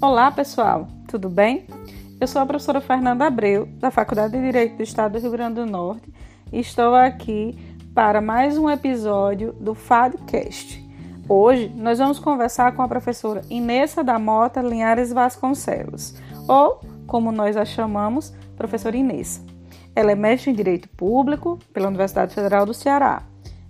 Olá, pessoal, tudo bem? Eu sou a professora Fernanda Abreu, da Faculdade de Direito do Estado do Rio Grande do Norte, e estou aqui para mais um episódio do FADcast. Hoje nós vamos conversar com a professora Inessa da Mota Linhares Vasconcelos, ou, como nós a chamamos, professora Inessa. Ela é mestre em Direito Público pela Universidade Federal do Ceará,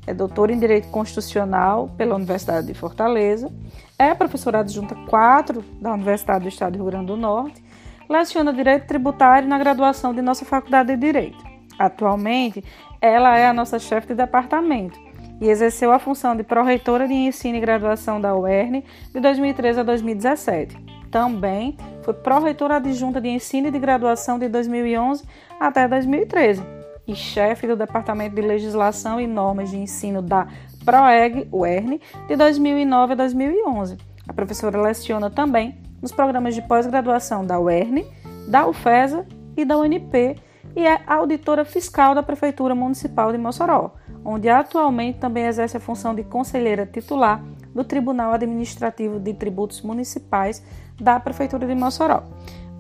é doutora em Direito Constitucional pela Universidade de Fortaleza é professora adjunta 4 da Universidade do Estado do Rio Grande do Norte, leciona Direito Tributário na graduação de nossa Faculdade de Direito. Atualmente, ela é a nossa chefe de departamento e exerceu a função de pró-reitora de ensino e graduação da UERN de 2013 a 2017. Também foi pró-reitora adjunta de ensino e de graduação de 2011 até 2013 e chefe do Departamento de Legislação e Normas de Ensino da PROEG, UERN, de 2009 a 2011. A professora leciona também nos programas de pós-graduação da UERN, da UFESA e da UNP e é auditora fiscal da Prefeitura Municipal de Mossoró, onde atualmente também exerce a função de conselheira titular do Tribunal Administrativo de Tributos Municipais da Prefeitura de Mossoró.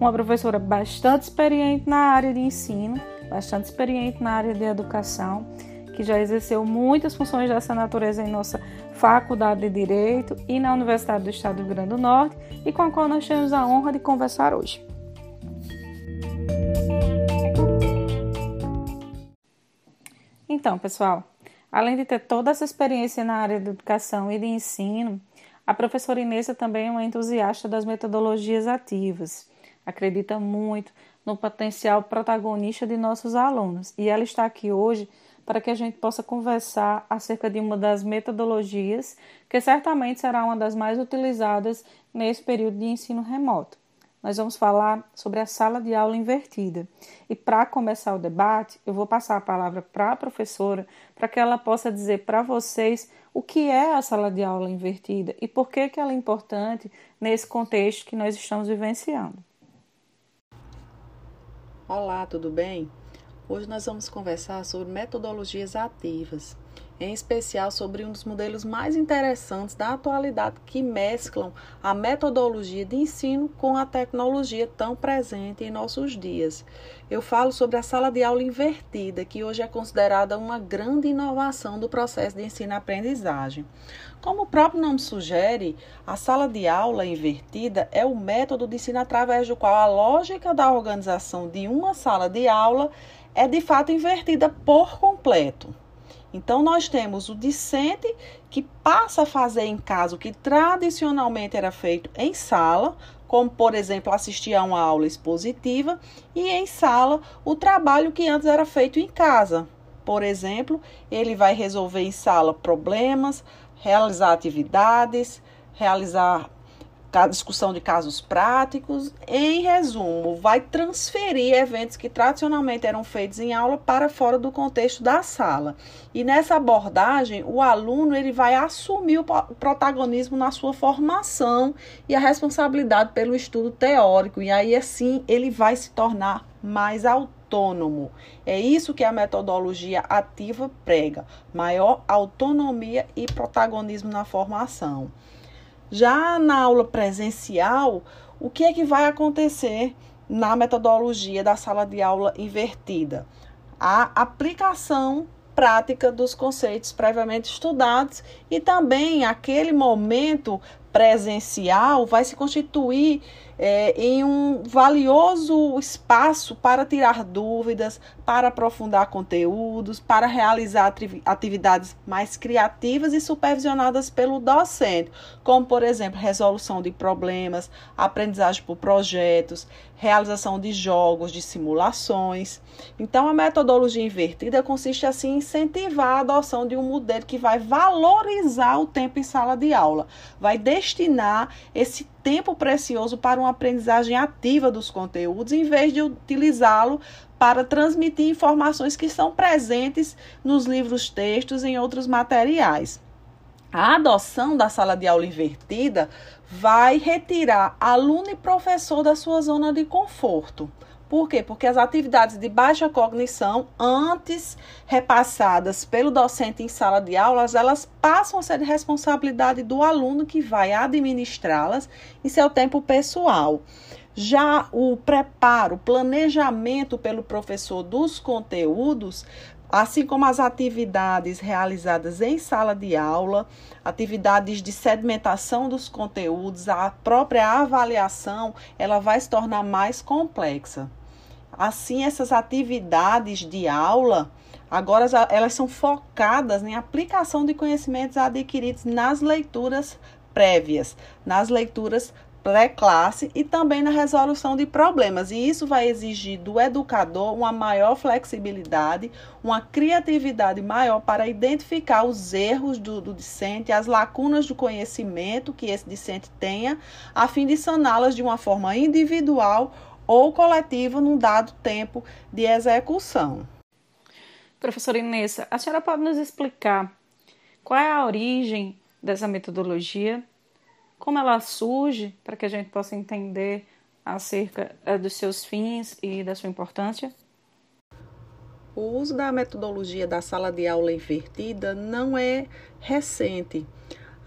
Uma professora bastante experiente na área de ensino, bastante experiente na área de educação que já exerceu muitas funções dessa natureza em nossa Faculdade de Direito e na Universidade do Estado do Rio Grande do Norte e com a qual nós temos a honra de conversar hoje. Então, pessoal, além de ter toda essa experiência na área de educação e de ensino, a professora Inês também é uma entusiasta das metodologias ativas. Acredita muito no potencial protagonista de nossos alunos e ela está aqui hoje para que a gente possa conversar acerca de uma das metodologias que certamente será uma das mais utilizadas nesse período de ensino remoto. Nós vamos falar sobre a sala de aula invertida. E para começar o debate, eu vou passar a palavra para a professora para que ela possa dizer para vocês o que é a sala de aula invertida e por que, que ela é importante nesse contexto que nós estamos vivenciando. Olá, tudo bem? Hoje nós vamos conversar sobre metodologias ativas, em especial sobre um dos modelos mais interessantes da atualidade que mesclam a metodologia de ensino com a tecnologia tão presente em nossos dias. Eu falo sobre a sala de aula invertida, que hoje é considerada uma grande inovação do processo de ensino-aprendizagem. Como o próprio nome sugere, a sala de aula invertida é o método de ensino através do qual a lógica da organização de uma sala de aula é de fato invertida por completo. Então, nós temos o discente que passa a fazer em casa o que tradicionalmente era feito em sala, como, por exemplo, assistir a uma aula expositiva, e em sala o trabalho que antes era feito em casa. Por exemplo, ele vai resolver em sala problemas, realizar atividades, realizar discussão de casos práticos. Em resumo, vai transferir eventos que tradicionalmente eram feitos em aula para fora do contexto da sala. E nessa abordagem, o aluno ele vai assumir o protagonismo na sua formação e a responsabilidade pelo estudo teórico. E aí assim ele vai se tornar mais autônomo. É isso que a metodologia ativa prega: maior autonomia e protagonismo na formação. Já na aula presencial, o que é que vai acontecer na metodologia da sala de aula invertida? A aplicação prática dos conceitos previamente estudados e também aquele momento presencial vai se constituir é, em um valioso espaço para tirar dúvidas, para aprofundar conteúdos, para realizar atividades mais criativas e supervisionadas pelo docente, como, por exemplo, resolução de problemas, aprendizagem por projetos, realização de jogos, de simulações. Então, a metodologia invertida consiste assim em incentivar a adoção de um modelo que vai valorizar o tempo em sala de aula, vai destinar esse tempo precioso para uma aprendizagem ativa dos conteúdos, em vez de utilizá-lo para transmitir informações que estão presentes nos livros textos e em outros materiais. A adoção da sala de aula invertida vai retirar aluno e professor da sua zona de conforto. Por quê? Porque as atividades de baixa cognição, antes repassadas pelo docente em sala de aulas, elas passam a ser de responsabilidade do aluno que vai administrá-las em seu tempo pessoal. Já o preparo, o planejamento pelo professor dos conteúdos assim como as atividades realizadas em sala de aula, atividades de sedimentação dos conteúdos, a própria avaliação, ela vai se tornar mais complexa. Assim, essas atividades de aula, agora elas são focadas em aplicação de conhecimentos adquiridos nas leituras prévias, nas leituras pré-classe e também na resolução de problemas. E isso vai exigir do educador uma maior flexibilidade, uma criatividade maior para identificar os erros do, do discente, as lacunas do conhecimento que esse discente tenha, a fim de saná-las de uma forma individual ou coletiva num dado tempo de execução. Professora Inês, a senhora pode nos explicar qual é a origem dessa metodologia como ela surge, para que a gente possa entender acerca eh, dos seus fins e da sua importância? O uso da metodologia da sala de aula invertida não é recente.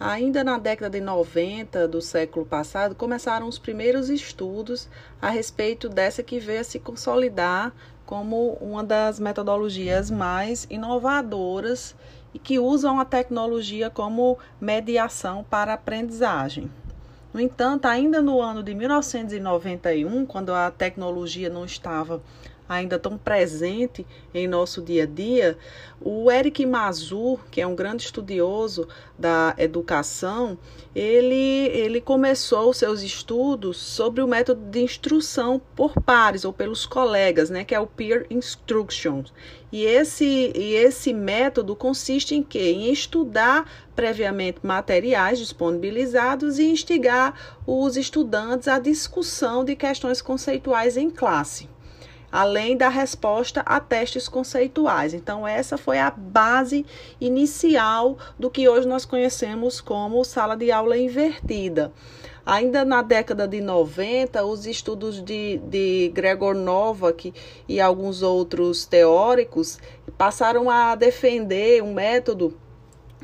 Ainda na década de 90 do século passado, começaram os primeiros estudos a respeito dessa que veio a se consolidar como uma das metodologias mais inovadoras e que usam a tecnologia como mediação para aprendizagem. No entanto, ainda no ano de 1991, quando a tecnologia não estava ainda tão presente em nosso dia a dia, o Eric Mazur, que é um grande estudioso da educação, ele, ele começou seus estudos sobre o método de instrução por pares ou pelos colegas, né, que é o peer instruction. E esse, e esse método consiste em quê? Em estudar previamente materiais disponibilizados e instigar os estudantes à discussão de questões conceituais em classe além da resposta a testes conceituais. Então, essa foi a base inicial do que hoje nós conhecemos como sala de aula invertida. Ainda na década de 90, os estudos de, de Gregor Novak e alguns outros teóricos passaram a defender um método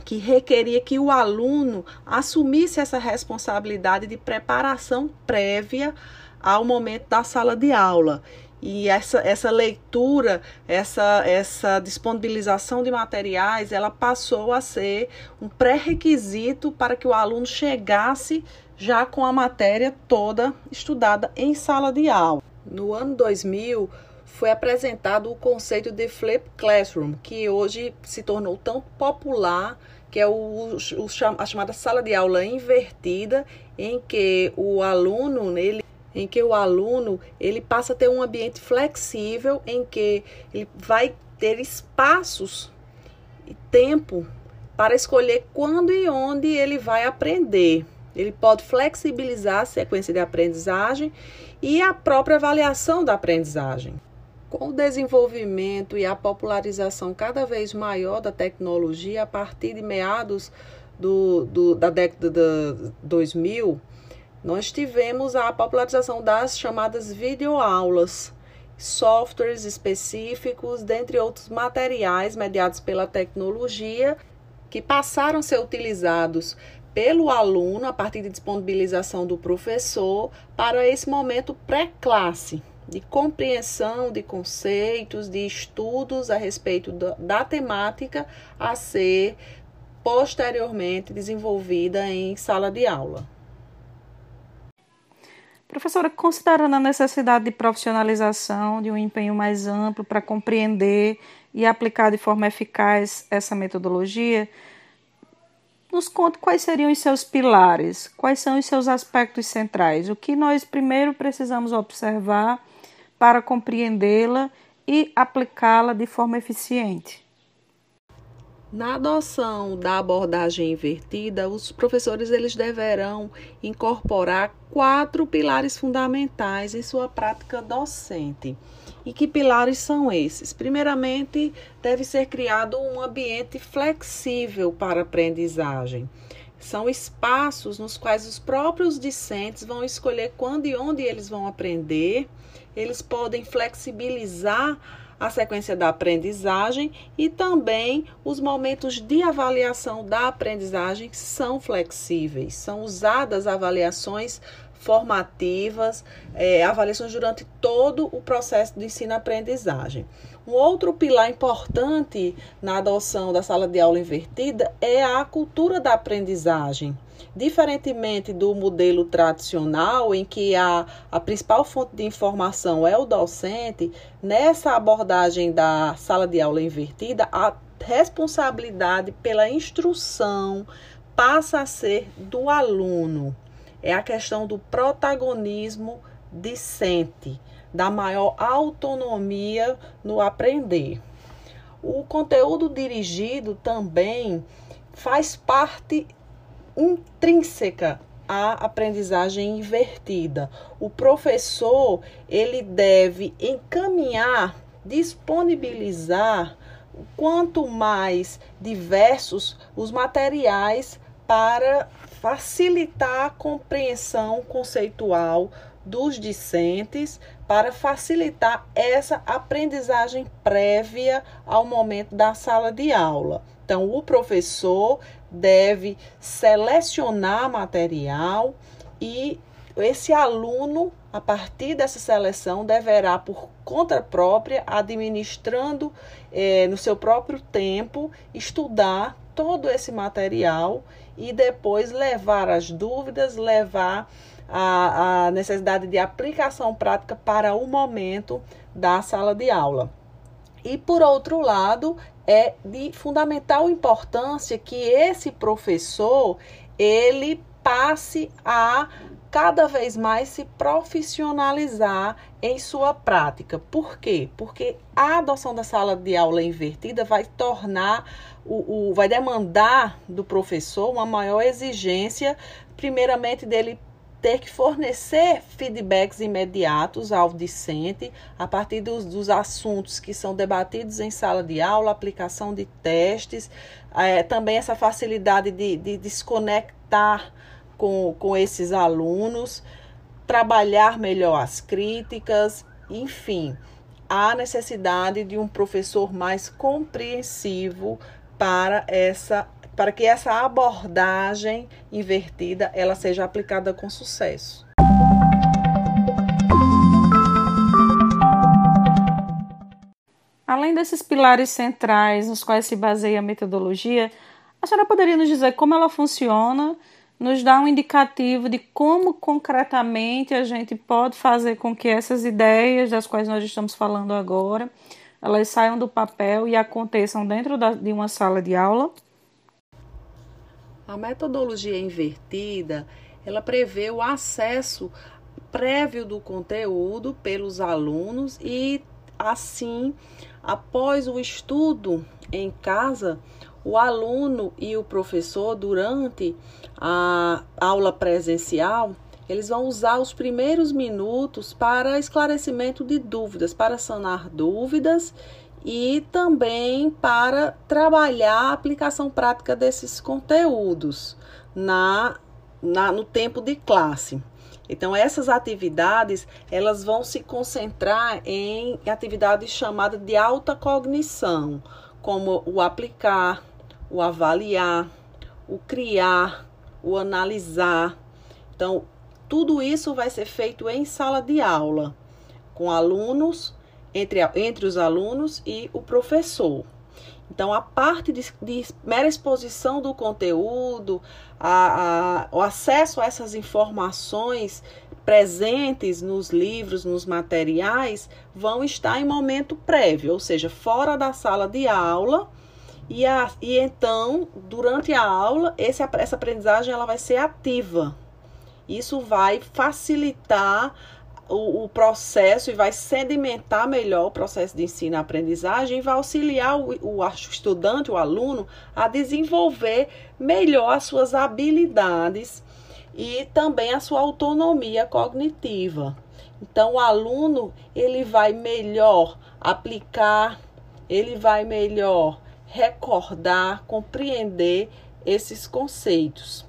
que requeria que o aluno assumisse essa responsabilidade de preparação prévia ao momento da sala de aula. E essa, essa leitura, essa, essa disponibilização de materiais, ela passou a ser um pré-requisito para que o aluno chegasse já com a matéria toda estudada em sala de aula. No ano 2000, foi apresentado o conceito de Flip Classroom, que hoje se tornou tão popular, que é o, o, a chamada sala de aula invertida, em que o aluno ele em que o aluno ele passa a ter um ambiente flexível, em que ele vai ter espaços e tempo para escolher quando e onde ele vai aprender. Ele pode flexibilizar a sequência de aprendizagem e a própria avaliação da aprendizagem. Com o desenvolvimento e a popularização cada vez maior da tecnologia, a partir de meados do, do da década de 2000, nós tivemos a popularização das chamadas videoaulas, softwares específicos, dentre outros materiais mediados pela tecnologia, que passaram a ser utilizados pelo aluno a partir de disponibilização do professor para esse momento pré-classe de compreensão de conceitos, de estudos a respeito da, da temática a ser posteriormente desenvolvida em sala de aula. Professora, considerando a necessidade de profissionalização, de um empenho mais amplo para compreender e aplicar de forma eficaz essa metodologia, nos conte quais seriam os seus pilares, quais são os seus aspectos centrais, o que nós primeiro precisamos observar para compreendê-la e aplicá-la de forma eficiente. Na adoção da abordagem invertida, os professores eles deverão incorporar quatro pilares fundamentais em sua prática docente. E que pilares são esses? Primeiramente, deve ser criado um ambiente flexível para aprendizagem. são espaços nos quais os próprios discentes vão escolher quando e onde eles vão aprender. Eles podem flexibilizar a sequência da aprendizagem e também os momentos de avaliação da aprendizagem são flexíveis. São usadas avaliações formativas, é, avaliações durante todo o processo de ensino-aprendizagem. Um outro pilar importante na adoção da sala de aula invertida é a cultura da aprendizagem. Diferentemente do modelo tradicional, em que a, a principal fonte de informação é o docente, nessa abordagem da sala de aula invertida, a responsabilidade pela instrução passa a ser do aluno. É a questão do protagonismo discente da maior autonomia no aprender. O conteúdo dirigido também faz parte intrínseca à aprendizagem invertida. O professor, ele deve encaminhar, disponibilizar quanto mais diversos os materiais para facilitar a compreensão conceitual dos discentes para facilitar essa aprendizagem prévia ao momento da sala de aula. Então, o professor deve selecionar material e esse aluno, a partir dessa seleção, deverá, por conta própria, administrando eh, no seu próprio tempo, estudar todo esse material e depois levar as dúvidas, levar a, a necessidade de aplicação prática para o momento da sala de aula. E por outro lado, é de fundamental importância que esse professor ele passe a cada vez mais se profissionalizar em sua prática. Por quê? Porque a adoção da sala de aula invertida vai tornar o, o vai demandar do professor uma maior exigência, primeiramente dele ter que fornecer feedbacks imediatos ao discente a partir dos, dos assuntos que são debatidos em sala de aula, aplicação de testes, é, também essa facilidade de, de desconectar com, com esses alunos, trabalhar melhor as críticas, enfim, há necessidade de um professor mais compreensivo para essa para que essa abordagem invertida ela seja aplicada com sucesso. Além desses pilares centrais nos quais se baseia a metodologia, a senhora poderia nos dizer como ela funciona, nos dar um indicativo de como concretamente a gente pode fazer com que essas ideias das quais nós estamos falando agora, elas saiam do papel e aconteçam dentro da, de uma sala de aula? A metodologia invertida, ela prevê o acesso prévio do conteúdo pelos alunos e assim, após o estudo em casa, o aluno e o professor durante a aula presencial, eles vão usar os primeiros minutos para esclarecimento de dúvidas, para sanar dúvidas e também para trabalhar a aplicação prática desses conteúdos na, na, no tempo de classe. Então, essas atividades, elas vão se concentrar em atividades chamadas de alta cognição, como o aplicar, o avaliar, o criar, o analisar. Então, tudo isso vai ser feito em sala de aula, com alunos entre, entre os alunos e o professor. Então, a parte de, de mera exposição do conteúdo, a, a, o acesso a essas informações presentes nos livros, nos materiais, vão estar em momento prévio, ou seja, fora da sala de aula. E, a, e então, durante a aula, esse, essa aprendizagem ela vai ser ativa. Isso vai facilitar o, o, processo e vai sedimentar melhor o processo de ensino-aprendizagem e vai auxiliar o, o estudante, o aluno, a desenvolver melhor as suas habilidades e também a sua autonomia cognitiva. Então, o aluno ele vai melhor aplicar, ele vai melhor recordar, compreender esses conceitos.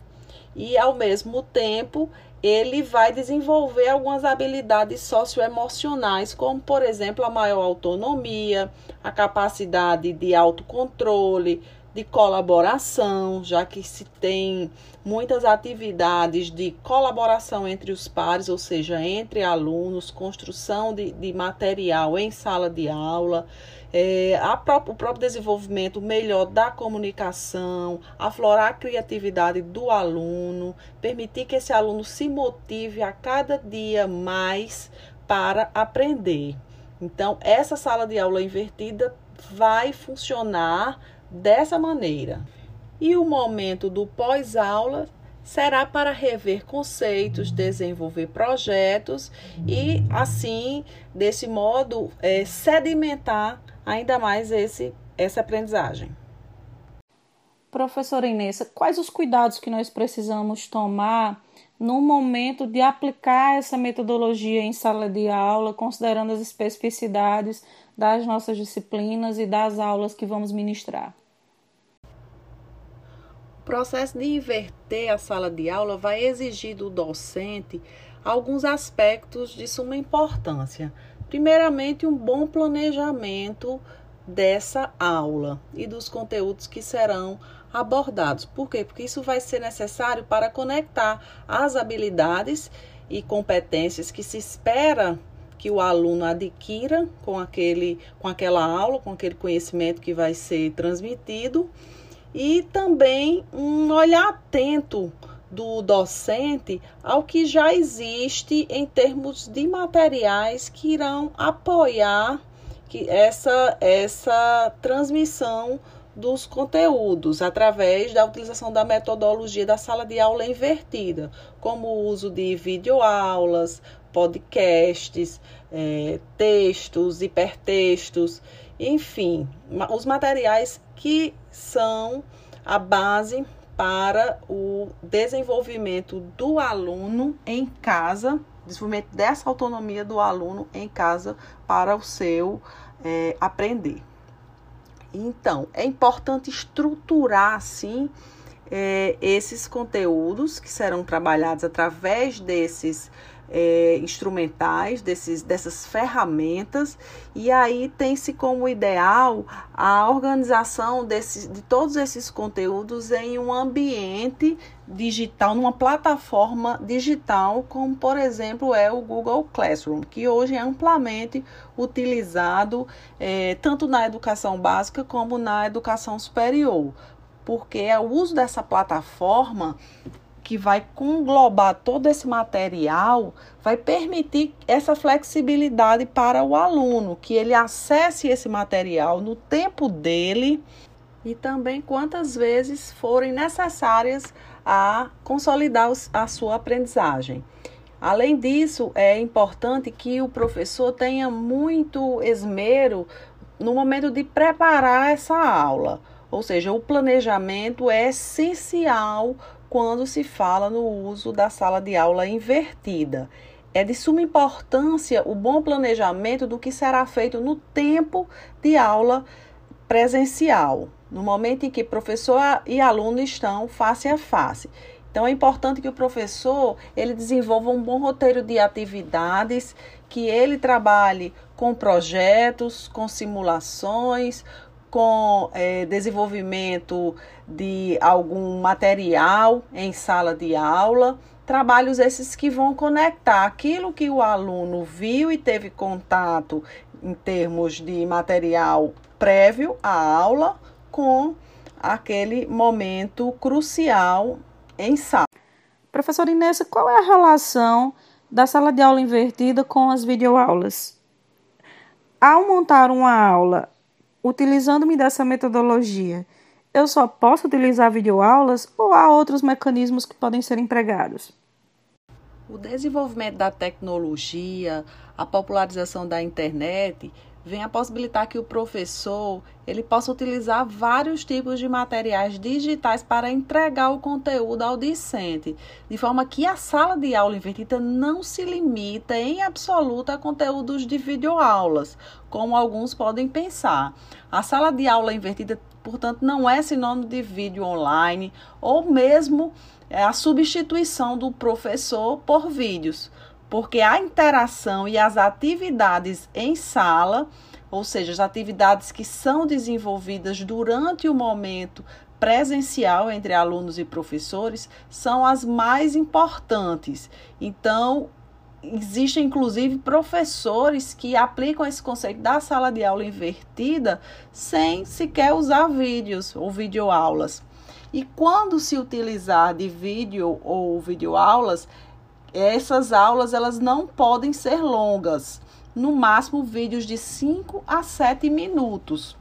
e, ao mesmo tempo, ele vai desenvolver algumas habilidades socioemocionais, como, por exemplo, a maior autonomia, a capacidade de autocontrole, de colaboração, já que se tem muitas atividades de colaboração entre os pares, ou seja, entre alunos, construção de, de material em sala de aula é, o próprio desenvolvimento melhor da comunicação, aflorar a criatividade do aluno, permitir que esse aluno se motive a cada dia mais para aprender. Então, essa sala de aula invertida vai funcionar dessa maneira. E o momento do pós-aula será para rever conceitos, desenvolver projetos e, assim, desse modo, é, sedimentar ainda mais esse, essa aprendizagem. Professora Inês, quais os cuidados que nós precisamos tomar no momento de aplicar essa metodologia em sala de aula, considerando as especificidades das nossas disciplinas e das aulas que vamos ministrar? O processo de inverter a sala de aula vai exigir do docente alguns aspectos de suma importância, Primeiramente, um bom planejamento dessa aula e dos conteúdos que serão abordados. Por quê? Porque isso vai ser necessário para conectar as habilidades e competências que se espera que o aluno adquira com aquele com aquela aula, com aquele conhecimento que vai ser transmitido e também um olhar atento do docente ao que já existe em termos de materiais que irão apoiar que essa, essa transmissão dos conteúdos através da utilização da metodologia da sala de aula invertida, como o uso de videoaulas, podcasts, é, textos, hipertextos, enfim, os materiais que são a base para o desenvolvimento do aluno em casa, desenvolvimento dessa autonomia do aluno em casa para o seu é, aprender. Então, é importante estruturar, sim, é, esses conteúdos que serão trabalhados através desses é, instrumentais, desses, dessas ferramentas, e aí tem-se como ideal a organização desse, de todos esses conteúdos em um ambiente digital, numa plataforma digital, como por exemplo é o Google Classroom, que hoje é amplamente utilizado é, tanto na educação básica como na educação superior, porque é o uso dessa plataforma que vai conglobar todo esse material, vai permitir essa flexibilidade para o aluno, que ele acesse esse material no tempo dele e também quantas vezes forem necessárias a consolidar a sua aprendizagem. Além disso, é importante que o professor tenha muito esmero no momento de preparar essa aula. Ou seja, o planejamento é essencial quando se fala no uso da sala de aula invertida. É de suma importância o bom planejamento do que será feito no tempo de aula presencial, no momento em que professor e aluno estão face a face. Então é importante que o professor ele desenvolva um bom roteiro de atividades, que ele trabalhe com projetos, com simulações, com é, desenvolvimento de algum material em sala de aula, trabalhos esses que vão conectar aquilo que o aluno viu e teve contato em termos de material prévio à aula com aquele momento crucial em sala. Professora Inês, qual é a relação da sala de aula invertida com as videoaulas? Ao montar uma aula utilizando-me dessa metodologia, eu só posso utilizar videoaulas ou há outros mecanismos que podem ser empregados? O desenvolvimento da tecnologia, a popularização da internet vem a possibilitar que o professor ele possa utilizar vários tipos de materiais digitais para entregar o conteúdo ao discente, de forma que a sala de aula invertida não se limita em absoluto a conteúdos de videoaulas, como alguns podem pensar. A sala de aula invertida portanto, não é sinônimo de vídeo online ou mesmo é, a substituição do professor por vídeos, porque a interação e as atividades em sala, ou seja, as atividades que são desenvolvidas durante o momento presencial entre alunos e professores são as mais importantes. Então, existem inclusive professores que aplicam esse conceito da sala de aula invertida sem sequer usar vídeos ou videoaulas. E quando se utilizar de vídeo ou videoaulas, essas aulas elas não podem ser longas, no máximo vídeos de 5 a 7 minutos.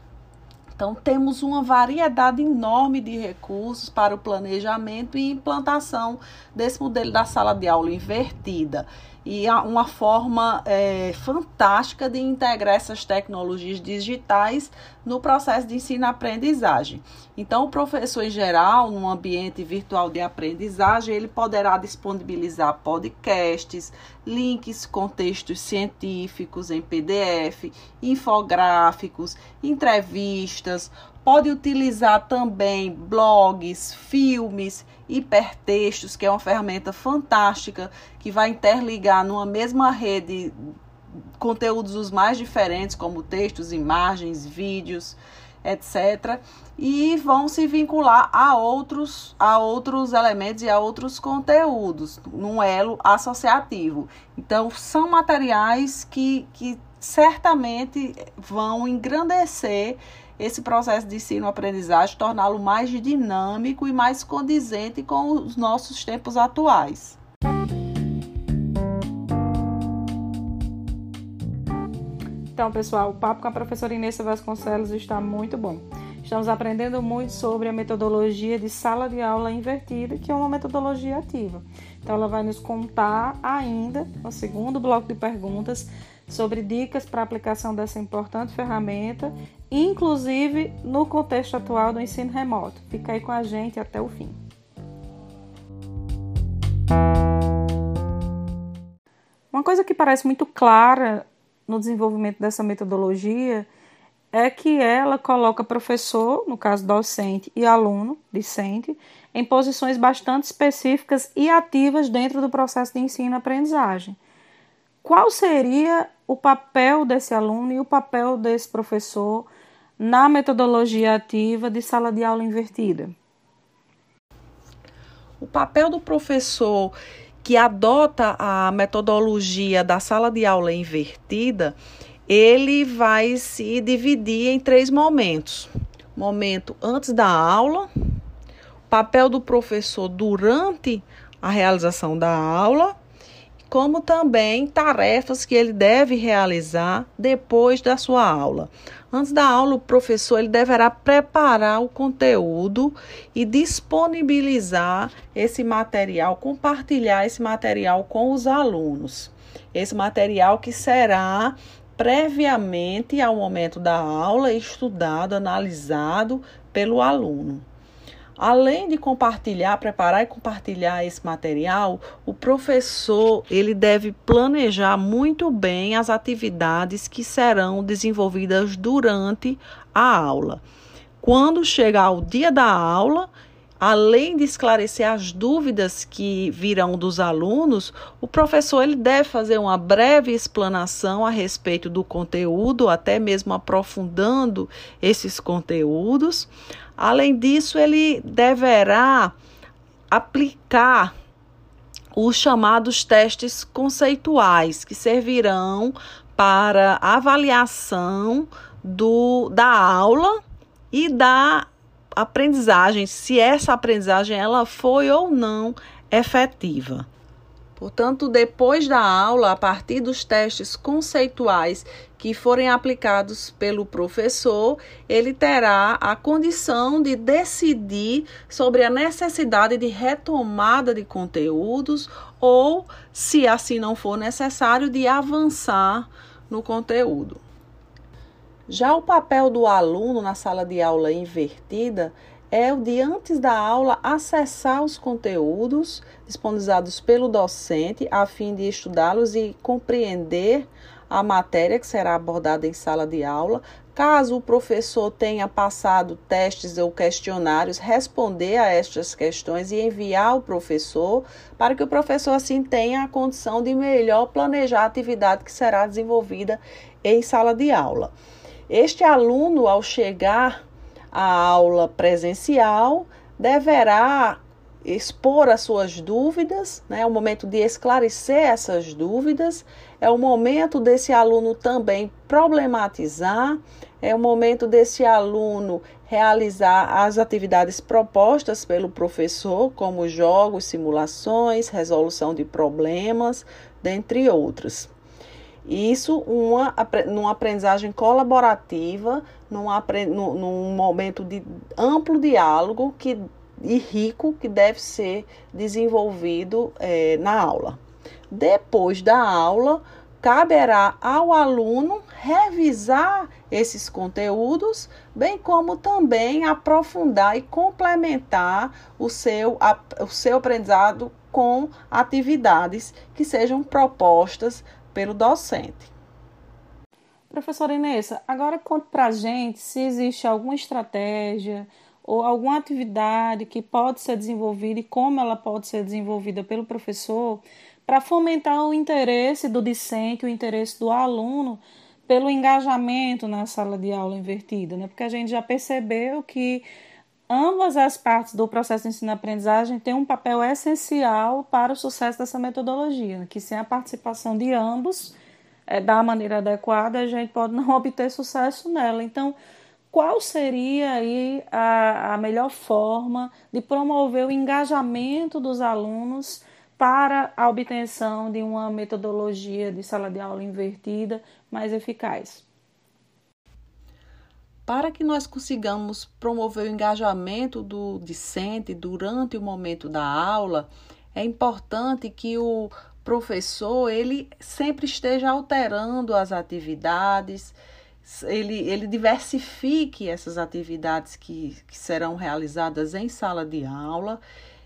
Então, temos uma variedade enorme de recursos para o planejamento e implantação desse modelo da sala de aula invertida e uma forma é, fantástica de integrar essas tecnologias digitais no processo de ensino-aprendizagem. Então, o professor em geral, num ambiente virtual de aprendizagem, ele poderá disponibilizar podcasts, links com textos científicos em PDF, infográficos, entrevistas, pode utilizar também blogs, filmes, hipertextos, que é uma ferramenta fantástica que vai interligar numa mesma rede conteúdos os mais diferentes, como textos, imagens, vídeos, etc. E vão se vincular a outros, a outros elementos e a outros conteúdos, num elo associativo. Então, são materiais que, que certamente vão engrandecer esse processo de ensino-aprendizagem, torná-lo mais dinâmico e mais condizente com os nossos tempos atuais. Então, pessoal, o papo com a professora Inês Vasconcelos está muito bom. Estamos aprendendo muito sobre a metodologia de sala de aula invertida, que é uma metodologia ativa. Então, ela vai nos contar ainda, no segundo bloco de perguntas, sobre dicas para aplicação dessa importante ferramenta, inclusive no contexto atual do ensino remoto. Fica aí com a gente até o fim. Uma coisa que parece muito clara no desenvolvimento dessa metodologia é que ela coloca professor, no caso docente, e aluno, discente, em posições bastante específicas e ativas dentro do processo de ensino-aprendizagem. Qual seria o papel desse aluno e o papel desse professor na metodologia ativa de sala de aula invertida? O papel do professor que adota a metodologia da sala de aula invertida, ele vai se dividir em três momentos: momento antes da aula, papel do professor durante a realização da aula como também tarefas que ele deve realizar depois da sua aula. Antes da aula, o professor ele deverá preparar o conteúdo e disponibilizar esse material, compartilhar esse material com os alunos. Esse material que será previamente ao momento da aula estudado, analisado pelo aluno. Além de compartilhar, preparar e compartilhar esse material, o professor ele deve planejar muito bem as atividades que serão desenvolvidas durante a aula. Quando chegar o dia da aula, além de esclarecer as dúvidas que virão dos alunos, o professor ele deve fazer uma breve explanação a respeito do conteúdo, até mesmo aprofundando esses conteúdos. Além disso, ele deverá aplicar os chamados testes conceituais, que servirão para avaliação do, da aula e da aprendizagem, se essa aprendizagem ela foi ou não efetiva. Portanto, depois da aula, a partir dos testes conceituais que forem aplicados pelo professor, ele terá a condição de decidir sobre a necessidade de retomada de conteúdos ou, se assim não for necessário, de avançar no conteúdo. Já o papel do aluno na sala de aula invertida é o de antes da aula acessar os conteúdos disponibilizados pelo docente a fim de estudá-los e compreender a matéria que será abordada em sala de aula, Caso o professor tenha passado testes ou questionários, responder a estas questões e enviar ao professor, para que o professor assim tenha a condição de melhor planejar a atividade que será desenvolvida em sala de aula. Este aluno, ao chegar à aula presencial, deverá expor as suas dúvidas, né? é o momento de esclarecer essas dúvidas, é o momento desse aluno também problematizar, é o momento desse aluno realizar as atividades propostas pelo professor, como jogos, simulações, resolução de problemas, dentre outras. Isso uma, numa aprendizagem colaborativa, num, num momento de amplo diálogo que e rico que deve ser desenvolvido é, na aula. Depois da aula, caberá ao aluno revisar esses conteúdos, bem como também aprofundar e complementar o seu, o seu aprendizado com atividades que sejam propostas pelo docente. Professora Inês, agora conte para a gente se existe alguma estratégia, ou alguma atividade que pode ser desenvolvida e como ela pode ser desenvolvida pelo professor para fomentar o interesse do discente, o interesse do aluno pelo engajamento na sala de aula invertida, né? Porque a gente já percebeu que ambas as partes do processo de ensino-aprendizagem têm um papel essencial para o sucesso dessa metodologia, que sem a participação de ambos é, da maneira adequada, a gente pode não obter sucesso nela. Então, qual seria aí a, a melhor forma de promover o engajamento dos alunos para a obtenção de uma metodologia de sala de aula invertida mais eficaz? Para que nós consigamos promover o engajamento do discente durante o momento da aula, é importante que o professor ele sempre esteja alterando as atividades, ele, ele diversifique essas atividades que, que serão realizadas em sala de aula,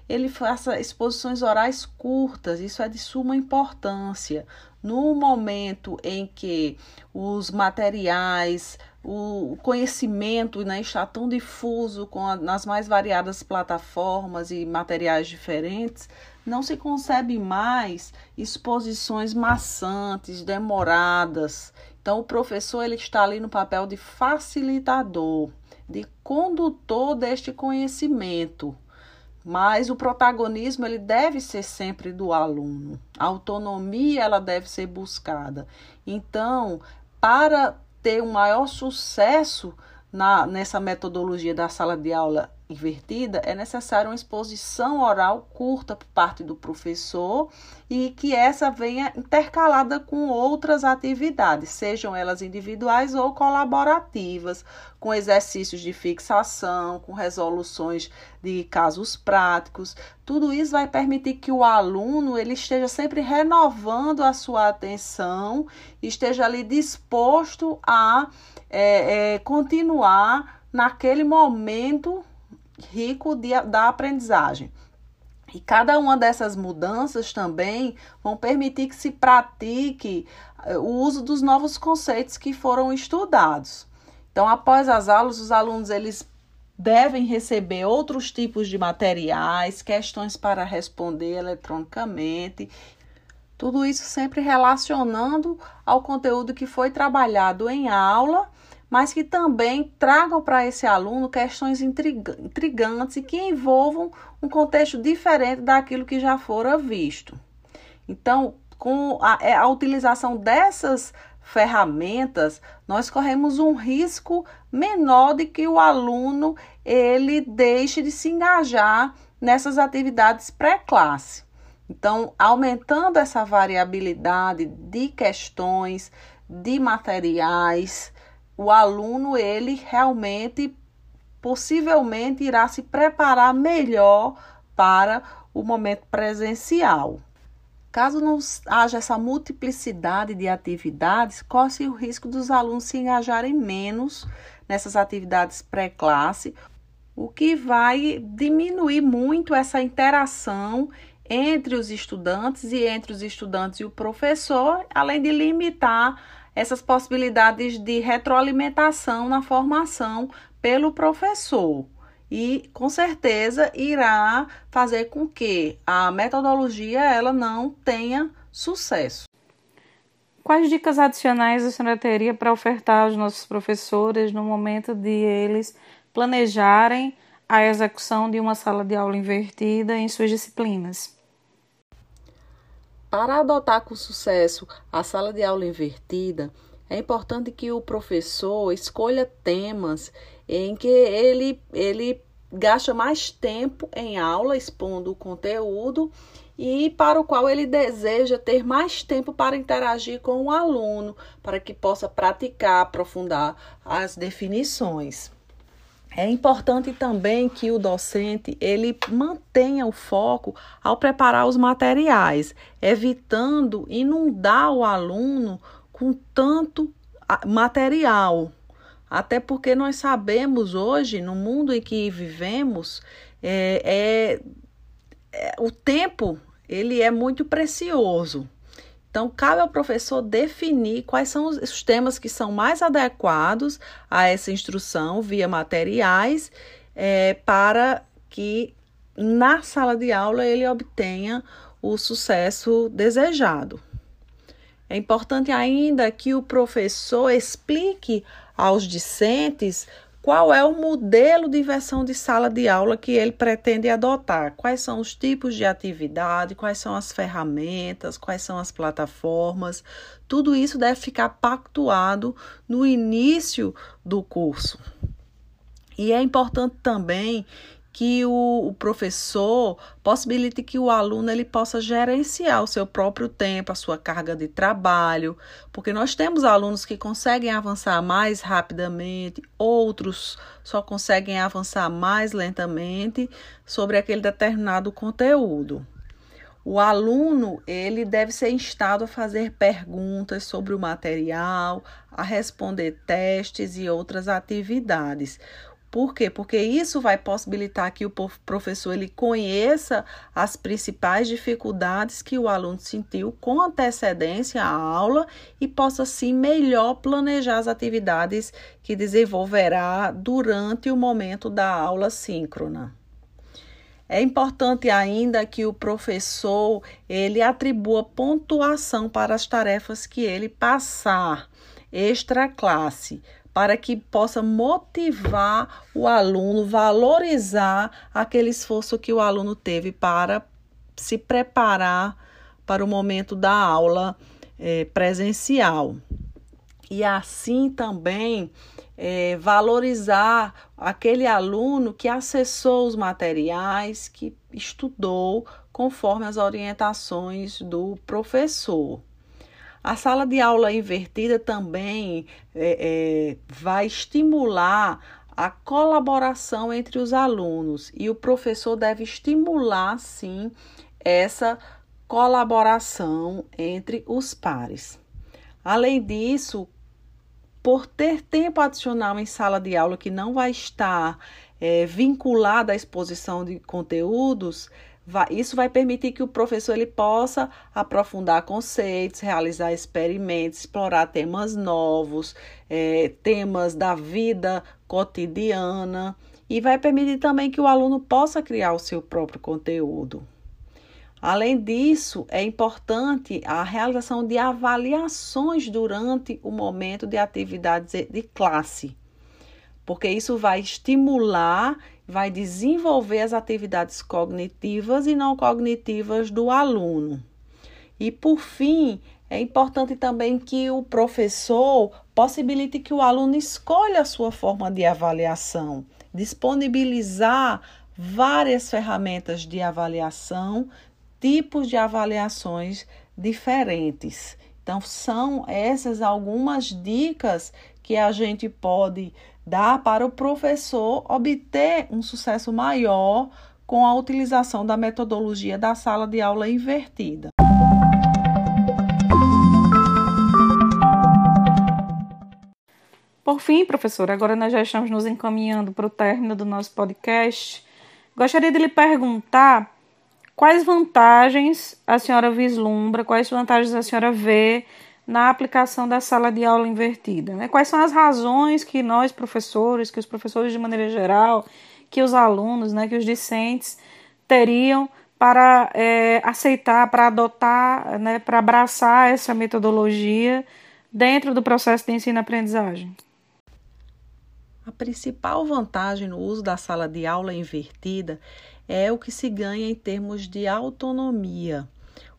ele faça exposições orais curtas, isso é de suma importância. No momento em que os materiais, o conhecimento né, está tão difuso com a, nas mais variadas plataformas e materiais diferentes, não se concebe mais exposições maçantes, demoradas. Então, o professor ele está ali no papel de facilitador, de condutor deste conhecimento. Mas o protagonismo ele deve ser sempre do aluno. A autonomia ela deve ser buscada. Então, para ter um maior sucesso na, nessa metodologia da sala de aula invertida, é necessária uma exposição oral curta por parte do professor e que essa venha intercalada com outras atividades, sejam elas individuais ou colaborativas, com exercícios de fixação, com resoluções de casos práticos. Tudo isso vai permitir que o aluno ele esteja sempre renovando a sua atenção, esteja ali disposto a é, é, continuar naquele momento rico de, da aprendizagem. E cada uma dessas mudanças também vão permitir que se pratique eh, o uso dos novos conceitos que foram estudados. Então, após as aulas, os alunos eles devem receber outros tipos de materiais, questões para responder eletronicamente. Tudo isso sempre relacionando ao conteúdo que foi trabalhado em aula mas que também tragam para esse aluno questões intrigantes e que envolvam um contexto diferente daquilo que já fora visto. Então, com a, é, a utilização dessas ferramentas, nós corremos um risco menor de que o aluno ele deixe de se engajar nessas atividades pré-classe. Então, aumentando essa variabilidade de questões, de materiais, o aluno ele realmente possivelmente irá se preparar melhor para o momento presencial. Caso não haja essa multiplicidade de atividades, corre o risco dos alunos se engajarem menos nessas atividades pré-classe, o que vai diminuir muito essa interação entre os estudantes e entre os estudantes e o professor, além de limitar essas possibilidades de retroalimentação na formação pelo professor. E com certeza irá fazer com que a metodologia ela não tenha sucesso. Quais dicas adicionais a senhora teria para ofertar aos nossos professores no momento de eles planejarem a execução de uma sala de aula invertida em suas disciplinas? Para adotar com sucesso a sala de aula invertida, é importante que o professor escolha temas em que ele, ele gasta mais tempo em aula expondo o conteúdo e para o qual ele deseja ter mais tempo para interagir com o aluno, para que possa praticar, aprofundar as definições. É importante também que o docente ele mantenha o foco ao preparar os materiais, evitando inundar o aluno com tanto material. Até porque nós sabemos hoje, no mundo em que vivemos, é, é, é o tempo ele é muito precioso. Então, cabe ao professor definir quais são os temas que são mais adequados a essa instrução via materiais, é, para que na sala de aula ele obtenha o sucesso desejado. É importante ainda que o professor explique aos discentes qual é o modelo de versão de sala de aula que ele pretende adotar? Quais são os tipos de atividade? Quais são as ferramentas? Quais são as plataformas? Tudo isso deve ficar pactuado no início do curso. E é importante também que o, o, professor possibilite que o aluno ele possa gerenciar o seu próprio tempo, a sua carga de trabalho, porque nós temos alunos que conseguem avançar mais rapidamente, outros só conseguem avançar mais lentamente sobre aquele determinado conteúdo. O aluno ele deve ser instado a fazer perguntas sobre o material, a responder testes e outras atividades. Por quê? Porque isso vai possibilitar que o professor ele conheça as principais dificuldades que o aluno sentiu com antecedência à aula e possa sim melhor planejar as atividades que desenvolverá durante o momento da aula síncrona. É importante ainda que o professor ele atribua pontuação para as tarefas que ele passar extra classe para que possa motivar o aluno, valorizar aquele esforço que o aluno teve para se preparar para o momento da aula é, presencial. E assim também é, valorizar aquele aluno que acessou os materiais, que estudou conforme as orientações do professor. A sala de aula invertida também é, é, vai estimular a colaboração entre os alunos e o professor deve estimular, sim, essa colaboração entre os pares. Além disso, por ter tempo adicional em sala de aula que não vai estar é, vinculada à exposição de conteúdos, isso vai permitir que o professor ele possa aprofundar conceitos, realizar experimentos, explorar temas novos, é, temas da vida cotidiana e vai permitir também que o aluno possa criar o seu próprio conteúdo. Além disso, é importante a realização de avaliações durante o momento de atividades de classe, porque isso vai estimular vai desenvolver as atividades cognitivas e não cognitivas do aluno. E por fim, é importante também que o professor possibilite que o aluno escolha a sua forma de avaliação, disponibilizar várias ferramentas de avaliação, tipos de avaliações diferentes. Então, são essas algumas dicas que a gente pode dá para o professor obter um sucesso maior com a utilização da metodologia da sala de aula invertida. Por fim, professor, agora nós já estamos nos encaminhando para o término do nosso podcast. Gostaria de lhe perguntar quais vantagens a senhora vislumbra, quais vantagens a senhora vê na aplicação da sala de aula invertida? Né? Quais são as razões que nós, professores, que os professores de maneira geral, que os alunos, né, que os discentes teriam para é, aceitar, para adotar, né, para abraçar essa metodologia dentro do processo de ensino-aprendizagem? A principal vantagem no uso da sala de aula invertida é o que se ganha em termos de autonomia.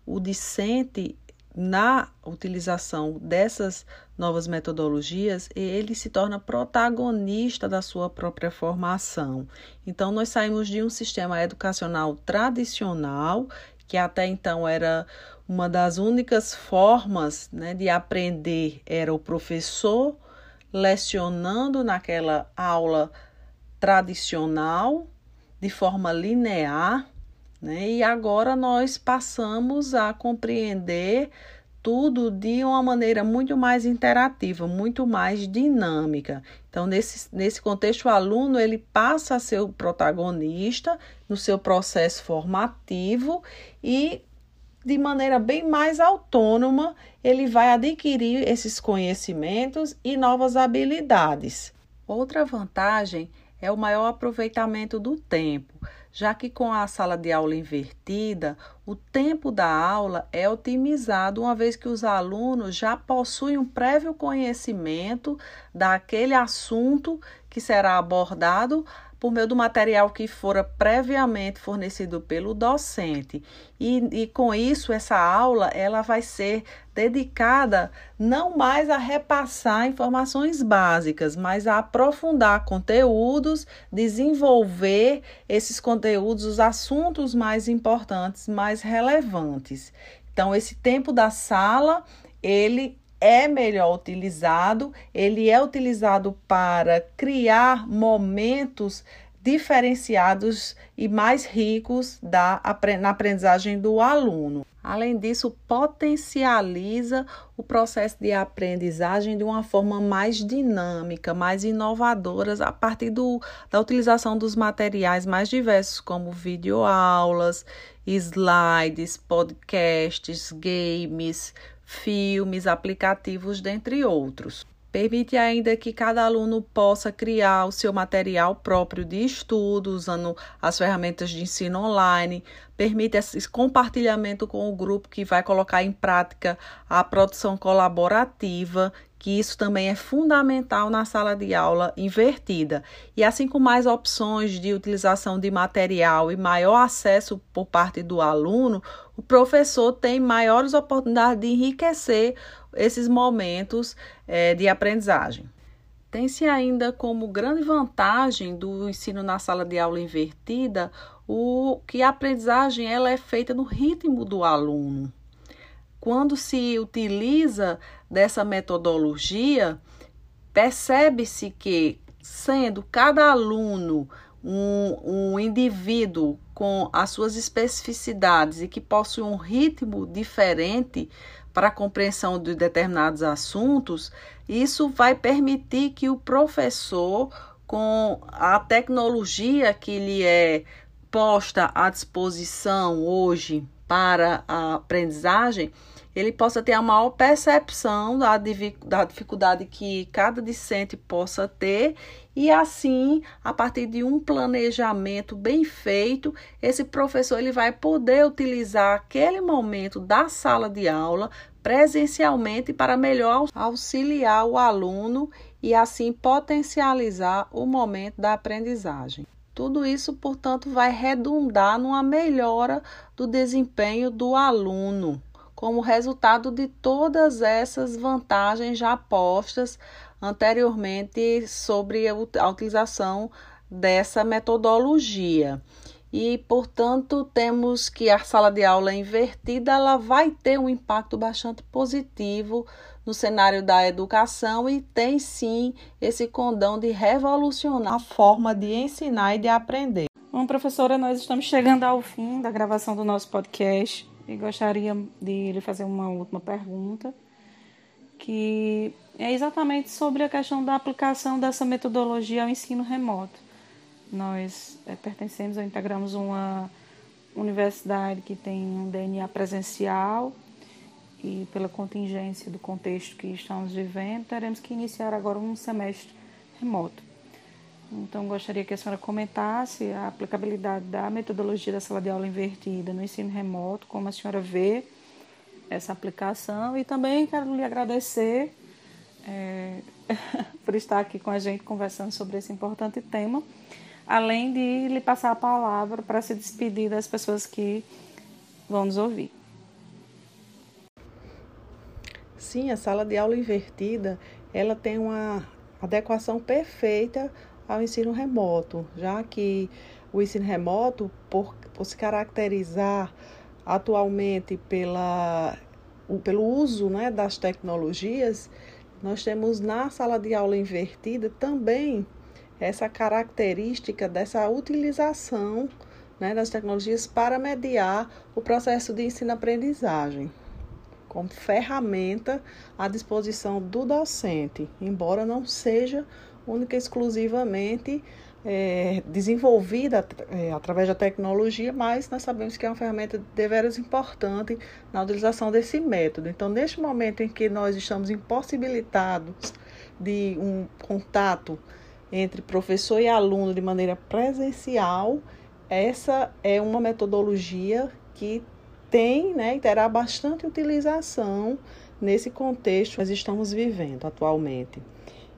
O discente na utilização dessas novas metodologias, ele se torna protagonista da sua própria formação. Então, nós saímos de um sistema educacional tradicional, que até então era uma das únicas formas né, de aprender, era o professor lecionando naquela aula tradicional, de forma linear, né? E agora nós passamos a compreender tudo de uma maneira muito mais interativa, muito mais dinâmica. Então, nesse, nesse contexto, o aluno ele passa a ser o protagonista no seu processo formativo e de maneira bem mais autônoma, ele vai adquirir esses conhecimentos e novas habilidades. Outra vantagem é o maior aproveitamento do tempo já que com a sala de aula invertida, o tempo da aula é otimizado, uma vez que os alunos já possuem um prévio conhecimento daquele assunto que será abordado por meio do material que fora previamente fornecido pelo docente. E, e com isso, essa aula ela vai ser dedicada não mais a repassar informações básicas, mas a aprofundar conteúdos, desenvolver esses conteúdos, os assuntos mais importantes, mais relevantes. Então, esse tempo da sala, ele é melhor utilizado, ele é utilizado para criar momentos diferenciados e mais ricos da, na aprendizagem do aluno. Além disso, potencializa o processo de aprendizagem de uma forma mais dinâmica, mais inovadora, a partir do, da utilização dos materiais mais diversos, como videoaulas, slides, podcasts, games, filmes, aplicativos, dentre outros. Permite ainda que cada aluno possa criar o seu material próprio de estudo, usando as ferramentas de ensino online, permite esse compartilhamento com o grupo que vai colocar em prática a produção colaborativa, que isso também é fundamental na sala de aula invertida. E assim com mais opções de utilização de material e maior acesso por parte do aluno, o professor tem maiores oportunidades de enriquecer esses momentos é, de aprendizagem. Tem-se ainda como grande vantagem do ensino na sala de aula invertida o que a aprendizagem ela é feita no ritmo do aluno. Quando se utiliza dessa metodologia, percebe-se que, sendo cada aluno um, um indivíduo com as suas especificidades e que possui um ritmo diferente para a compreensão de determinados assuntos, isso vai permitir que o professor, com a tecnologia que lhe é posta à disposição hoje para a aprendizagem, ele possa ter a maior percepção da, da dificuldade que cada discente possa ter e assim, a partir de um planejamento bem feito, esse professor ele vai poder utilizar aquele momento da sala de aula presencialmente para melhor auxiliar o aluno e assim potencializar o momento da aprendizagem. Tudo isso, portanto, vai redundar numa melhora do desempenho do aluno, como resultado de todas essas vantagens já postas anteriormente sobre a utilização dessa metodologia. E, portanto, temos que a sala de aula invertida ela vai ter um impacto bastante positivo no cenário da educação e tem sim esse condão de revolucionar a forma de ensinar e de aprender. Bom, professora, nós estamos chegando ao fim da gravação do nosso podcast e gostaria de lhe fazer uma última pergunta, que é exatamente sobre a questão da aplicação dessa metodologia ao ensino remoto. Nós é, pertencemos ou integramos uma universidade que tem um DNA presencial e pela contingência do contexto que estamos vivendo, teremos que iniciar agora um semestre remoto. Então, gostaria que a senhora comentasse a aplicabilidade da metodologia da sala de aula invertida no ensino remoto, como a senhora vê essa aplicação, e também quero lhe agradecer é, por estar aqui com a gente conversando sobre esse importante tema, além de lhe passar a palavra para se despedir das pessoas que vão nos ouvir. Sim, a sala de aula invertida, ela tem uma adequação perfeita ao ensino remoto, já que o ensino remoto, por, por se caracterizar atualmente pela, o, pelo uso né, das tecnologias, nós temos na sala de aula invertida também essa característica dessa utilização né, das tecnologias para mediar o processo de ensino-aprendizagem como ferramenta à disposição do docente, embora não seja única e exclusivamente é, desenvolvida é, através da tecnologia, mas nós sabemos que é uma ferramenta deveras importante na utilização desse método. Então, neste momento em que nós estamos impossibilitados de um contato entre professor e aluno de maneira presencial, essa é uma metodologia que tem né, e terá bastante utilização nesse contexto que nós estamos vivendo atualmente.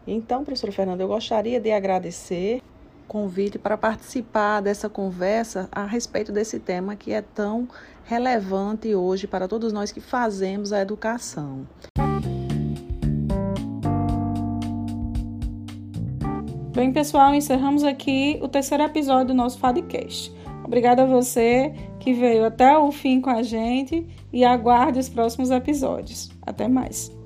Então, professora Fernanda, eu gostaria de agradecer o convite para participar dessa conversa a respeito desse tema que é tão relevante hoje para todos nós que fazemos a educação. Bem, pessoal, encerramos aqui o terceiro episódio do nosso Fadcast. Obrigada a você que veio até o fim com a gente e aguarde os próximos episódios. Até mais!